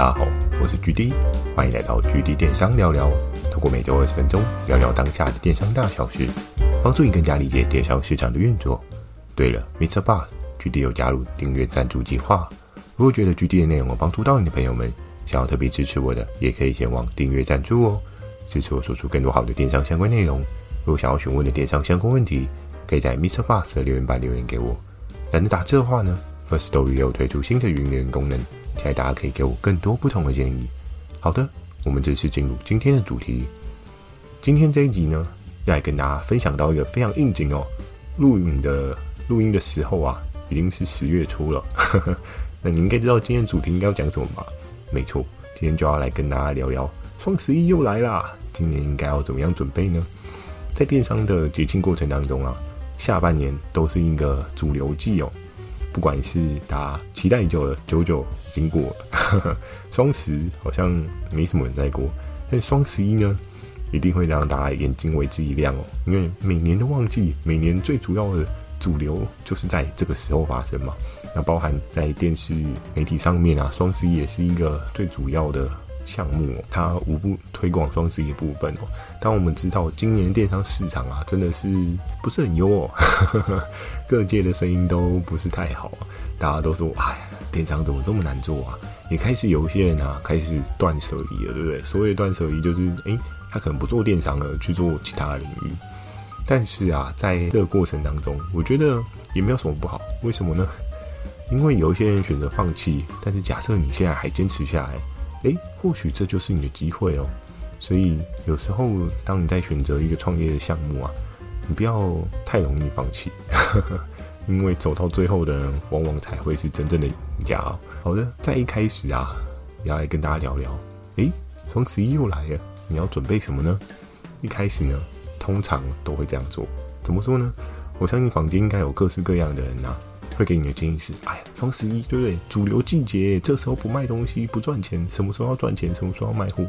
大家好，我是 GD，欢迎来到 GD 电商聊聊。透过每周二十分钟，聊聊当下的电商大小事，帮助你更加理解电商市场的运作。对了，Mr. Boss，GD 有加入订阅赞助计划。如果觉得 GD 的内容有帮助到你的朋友们，想要特别支持我的，也可以前往订阅赞助哦，支持我说出更多好的电商相关内容。如果想要询问的电商相关问题，可以在 Mr. Bus 的留言板留言给我。懒得打字的话呢，Firstory 又推出新的语音留言功能。期待大家可以给我更多不同的建议。好的，我们正式进入今天的主题。今天这一集呢，要来跟大家分享到一个非常应景哦。录影的录音的时候啊，已经是十月初了。那你应该知道今天的主题应该要讲什么吧？没错，今天就要来跟大家聊聊双十一又来啦。今年应该要怎么样准备呢？在电商的节庆过程当中啊，下半年都是一个主流季哦。不管是大家期待已久的九九已经过了，双十好像没什么人在过，但双十一呢，一定会让大家眼睛为之一亮哦。因为每年的旺季，每年最主要的主流就是在这个时候发生嘛。那包含在电视媒体上面啊，双十一也是一个最主要的。项目哦，它无不推广双十一的部分哦。当我们知道今年电商市场啊，真的是不是很优哦，各界的声音都不是太好啊。大家都说，哎，电商怎么这么难做啊？也开始有一些人啊，开始断舍离了，对不对？所谓断舍离，就是诶，他可能不做电商了，去做其他的领域。但是啊，在这个过程当中，我觉得也没有什么不好。为什么呢？因为有一些人选择放弃，但是假设你现在还坚持下来。诶，或许这就是你的机会哦。所以有时候，当你在选择一个创业的项目啊，你不要太容易放弃，因为走到最后的人，往往才会是真正的赢家哦。好的，在一开始啊，要来跟大家聊聊。诶，双十一又来了，你要准备什么呢？一开始呢，通常都会这样做。怎么说呢？我相信坊间应该有各式各样的人呐。会给你的建议是：哎呀，双十一对不对？主流季节，这时候不卖东西不赚钱，什么时候要赚钱？什么时候要卖货？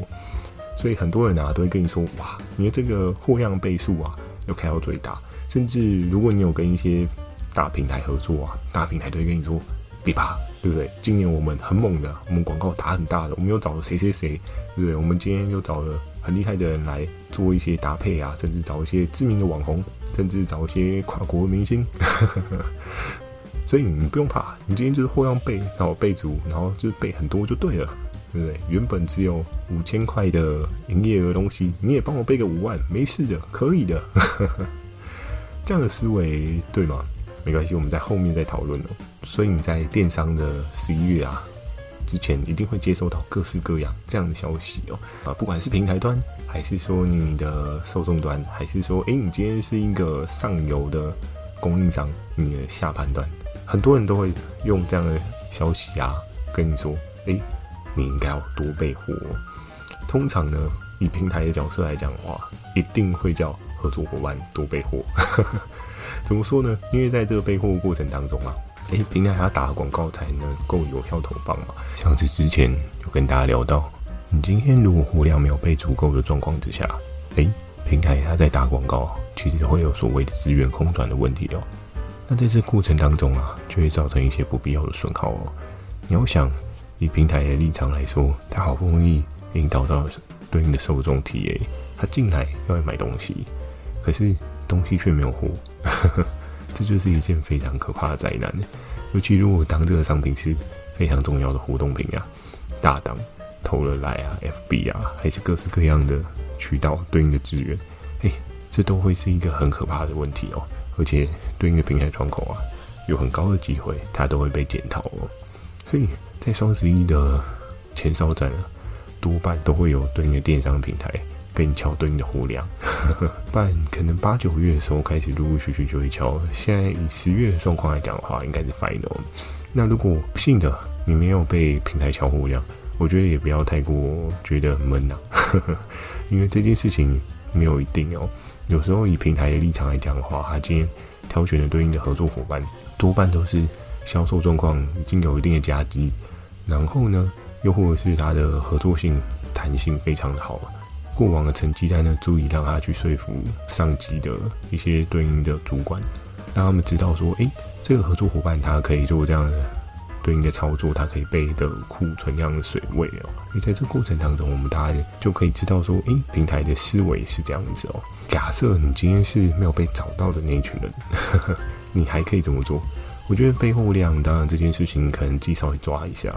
所以很多人啊都会跟你说：哇，你的这个货量倍数啊要开到最大。甚至如果你有跟一些大平台合作啊，大平台都会跟你说：别怕，对不对？今年我们很猛的，我们广告打很大的，我们又找了谁谁谁，对不对？我们今天又找了很厉害的人来做一些搭配啊，甚至找一些知名的网红，甚至找一些跨国明星。所以你不用怕，你今天就是货量备，然后备足，然后就是备很多就对了，对不对？原本只有五千块的营业额东西，你也帮我备个五万，没事的，可以的。这样的思维对吗？没关系，我们在后面再讨论哦。所以你在电商的十一月啊之前，一定会接收到各式各样这样的消息哦。啊，不管是平台端，还是说你的受众端，还是说，诶，你今天是一个上游的供应商，你的下盘端。很多人都会用这样的消息啊，跟你说：“诶，你应该要多备货。”通常呢，以平台的角色来讲的话，一定会叫合作伙伴多备货。怎么说呢？因为在这个备货过程当中啊，诶，平台还要打广告才能够有效投放嘛。像是之前有跟大家聊到，你今天如果货量没有备足够的状况之下，诶，平台它在打广告，其实会有所谓的资源空转的问题哦。那在这过程当中啊，就会造成一些不必要的损耗哦。你要想，以平台的立场来说，他好不容易引导到对应的受众体验，他进来要来买东西，可是东西却没有货，这就是一件非常可怕的灾难。尤其如果当这个商品是非常重要的活动品啊，大档投了来啊，FB 啊，还是各式各样的渠道对应的资源，哎，这都会是一个很可怕的问题哦。而且对应的平台窗口啊，有很高的机会，它都会被检讨哦。所以在双十一的前哨战啊，多半都会有对应的电商平台跟你敲对应的货量。不然可能八九月的时候开始陆陆续续就会敲。现在以十月的状况来讲的话，应该是 final。那如果不幸的你没有被平台敲货量，我觉得也不要太过觉得闷呐、啊，因为这件事情没有一定哦。有时候以平台的立场来讲的话，他今天挑选的对应的合作伙伴，多半都是销售状况已经有一定的佳绩，然后呢，又或者是他的合作性弹性非常的好，过往的成绩单呢，足以让他去说服上级的一些对应的主管，让他们知道说，诶，这个合作伙伴他可以做这样的对应的操作，它可以备的库存量的水位哦。所以在这过程当中，我们大家就可以知道说，诶，平台的思维是这样子哦。假设你今天是没有被找到的那一群人，呵呵，你还可以怎么做？我觉得备货量，当然这件事情可能自己稍微抓一下。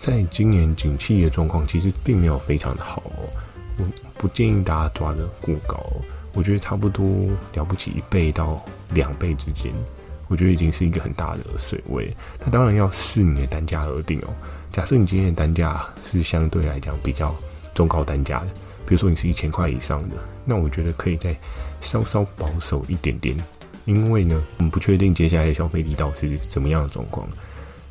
在今年景气的状况，其实并没有非常的好哦。我不建议大家抓得过高哦。我觉得差不多了不起一倍到两倍之间，我觉得已经是一个很大的水位。那当然要视你的单价而定哦。假设你今天的单价是相对来讲比较中高单价的，比如说你是一千块以上的，那我觉得可以再稍稍保守一点点。因为呢，我们不确定接下来的消费力道是怎么样的状况。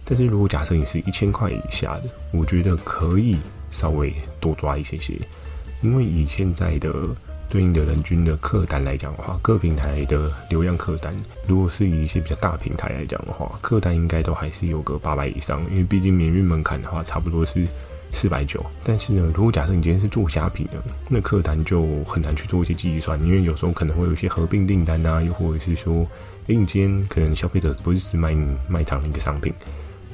但是如果假设你是一千块以下的，我觉得可以稍微多抓一些些。因为以现在的对应的人均的客单来讲的话，各平台的流量客单，如果是以一些比较大平台来讲的话，客单应该都还是有个八百以上。因为毕竟免运门槛的话，差不多是四百九。但是呢，如果假设你今天是做虾皮的，那客单就很难去做一些计算，因为有时候可能会有一些合并订单啊，又或者是说，哎，你今天可能消费者不是只买你卖场的一个商品。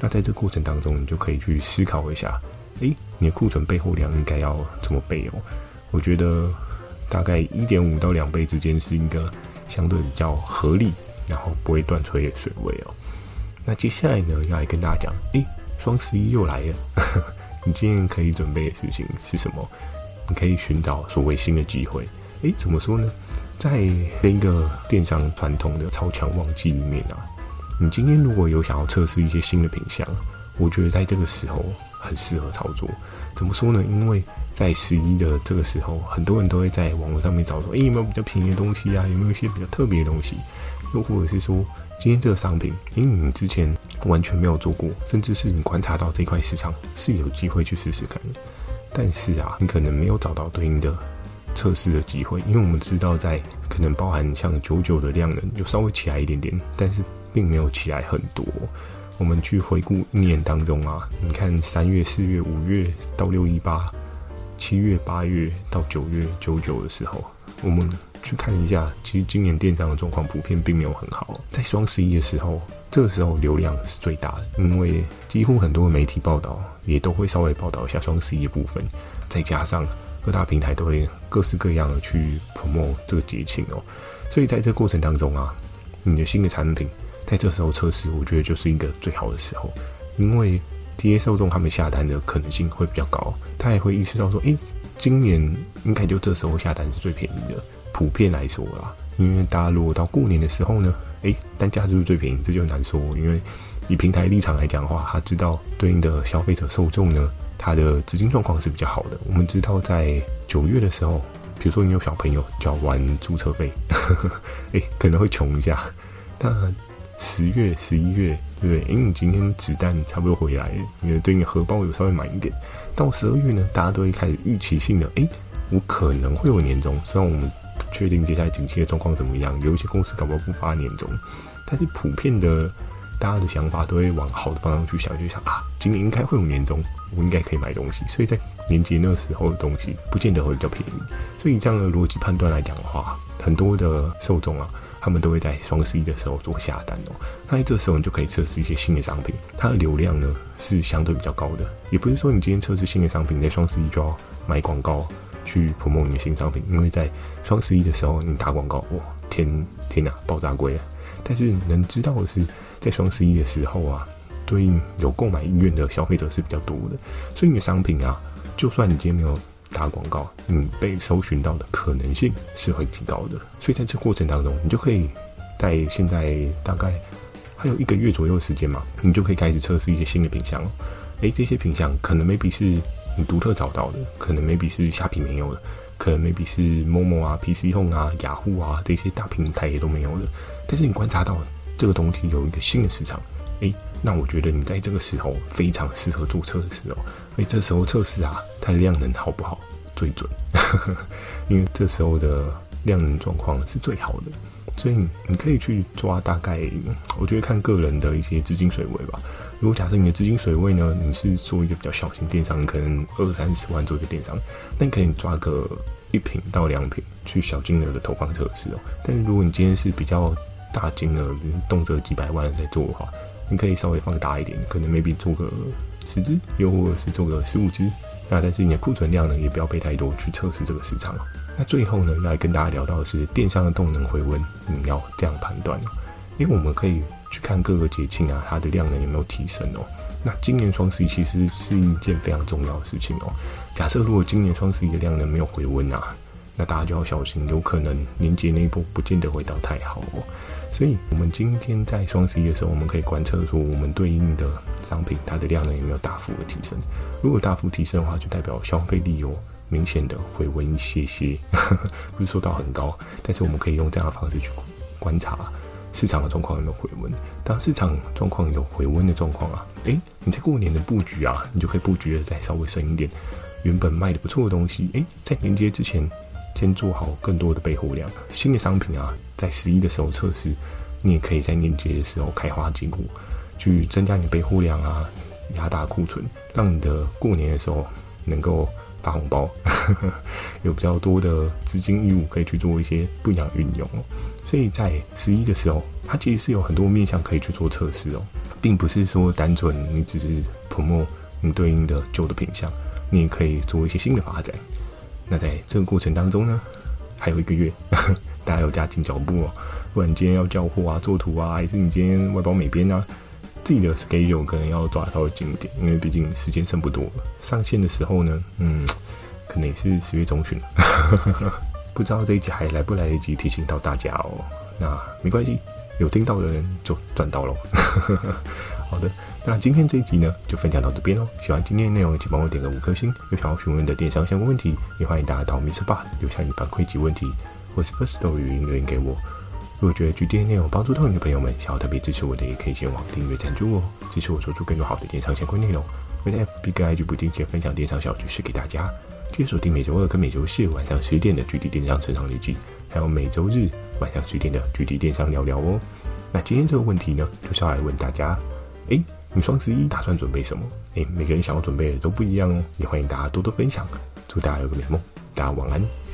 那在这过程当中，你就可以去思考一下，诶，你的库存备货量应该要怎么备哦？我觉得大概一点五到两倍之间是一个相对比较合理，然后不会断炊的水位哦。那接下来呢，要来跟大家讲，诶，双十一又来了，你今天可以准备的事情是什么？你可以寻找所谓新的机会。诶，怎么说呢？在那个电商传统的超强旺季里面啊。你今天如果有想要测试一些新的品项，我觉得在这个时候很适合操作。怎么说呢？因为在十一的这个时候，很多人都会在网络上面找说，诶，有没有比较便宜的东西啊？有没有一些比较特别的东西？又或者是说，今天这个商品，因为你之前完全没有做过，甚至是你观察到这块市场是有机会去试试看的。但是啊，你可能没有找到对应的测试的机会，因为我们知道，在可能包含像九九的量能就稍微起来一点点，但是。并没有起来很多。我们去回顾一年当中啊，你看三月、四月、五月到六一八，七月、八月到九月九九的时候，我们去看一下，其实今年电商的状况普遍并没有很好。在双十一的时候，这个时候流量是最大的，因为几乎很多媒体报道也都会稍微报道一下双十一的部分，再加上各大平台都会各式各样的去 promote 这个节庆哦，所以在这个过程当中啊，你的新的产品。在这时候测试，我觉得就是一个最好的时候，因为 TA 受众他们下单的可能性会比较高，他也会意识到说，诶，今年应该就这时候下单是最便宜的。普遍来说啦，因为大家如果到过年的时候呢，诶，单价是不是最便宜？这就难说，因为以平台立场来讲的话，他知道对应的消费者受众呢，他的资金状况是比较好的。我们知道在九月的时候，比如说你有小朋友缴完注册费，诶，可能会穷一下，那。十月、十一月，对不对？因为你今天子弹差不多回来，你的对应的荷包有稍微满一点。到十二月呢，大家都会开始预期性的，诶，我可能会有年终。虽然我们不确定接下来景气的状况怎么样，有一些公司搞不好不发年终，但是普遍的大家的想法都会往好的方向去想，就想啊，今年应该会有年终，我应该可以买东西。所以在年节那时候的东西，不见得会比较便宜。所以这样的逻辑判断来讲的话，很多的受众啊。他们都会在双十一的时候做下单哦，那在这时候你就可以测试一些新的商品，它的流量呢是相对比较高的。也不是说你今天测试新的商品，在双十一就要买广告去 promote 你的新商品，因为在双十一的时候你打广告，哇，天天呐，爆炸贵啊！但是能知道的是，在双十一的时候啊，对应有购买意愿的消费者是比较多的，所以你的商品啊，就算你今天没有。打广告，你被搜寻到的可能性是会提高的，所以在这过程当中，你就可以在现在大概还有一个月左右的时间嘛，你就可以开始测试一些新的品项。诶，这些品项可能 maybe 是你独特找到的，可能 maybe 是虾皮没有的，可能 maybe 是 Momo 啊、PC Home 啊、雅虎啊这些大平台也都没有的。但是你观察到这个东西有一个新的市场，诶，那我觉得你在这个时候非常适合做测试哦。所以这时候测试啊，它的量能好不好最准，因为这时候的量能状况是最好的，所以你可以去抓大概，我觉得看个人的一些资金水位吧。如果假设你的资金水位呢，你是做一个比较小型电商，可能二三十万做一个电商，那你可以抓个一瓶到两瓶去小金额的投放测试哦。但是如果你今天是比较大金额，动辄几百万在做的话，你可以稍微放大一点，可能 maybe 做个十只，又或者是做个十五只。那但是你的库存量呢，也不要备太多去测试这个市场。那最后呢，来跟大家聊到的是电商的动能回温，你要这样判断哦。因为我们可以去看各个节庆啊，它的量能有没有提升哦。那今年双十一其实是一件非常重要的事情哦。假设如果今年双十一的量能没有回温啊，那大家就要小心，有可能年节那一波不见得会到太好哦。所以，我们今天在双十一的时候，我们可以观测说，我们对应的商品它的量能有没有大幅的提升。如果大幅提升的话，就代表消费力有明显的回温一些些，不是说到很高，但是我们可以用这样的方式去观察市场的状况有没有回温。当市场状况有回温的状况啊，诶，你在过年的布局啊，你就可以布局的再稍微深一点。原本卖的不错的东西，诶，在年节之前。先做好更多的备货量，新的商品啊，在十一的时候测试，你也可以在年节的时候开花结果，去增加你备货量啊，压大库存，让你的过年的时候能够发红包，有比较多的资金义务可以去做一些不一样运用哦。所以在十一的时候，它其实是有很多面向可以去做测试哦，并不是说单纯你只是 promo 你对应的旧的品项，你也可以做一些新的发展。那在这个过程当中呢，还有一个月，大家要加紧脚步哦。不然今天要交货啊、做图啊，还是你今天外包美编啊，自己的 schedule 可能要抓稍微紧一点，因为毕竟时间剩不多了。上线的时候呢，嗯，可能也是十月中旬了，不知道这一集还来不来得及提醒到大家哦。那没关系，有听到的人就赚到喽。好的。那今天这一集呢，就分享到这边喽。喜欢今天的内容，请帮我点个五颗星。有想要询问的电商相关问题，也欢迎大家到 MixerBox 留下你反馈及问题，或是 Firstory 语音留言给我。如果觉得今天内容帮助到你的朋友们，想要特别支持我的，也可以前往订阅赞助哦，支持我做出更多好的电商相关内容。我的 FB 跟 IG 不定期分享电商小知识给大家。记得锁定每周二跟每周四晚上十点的《具体电商成长日记》，还有每周日晚上十点的《具体电商聊聊》哦。那今天这个问题呢，就是要来问大家，哎。你双十一打算准备什么？哎，每个人想要准备的都不一样哦，也欢迎大家多多分享。祝大家有个美梦，大家晚安。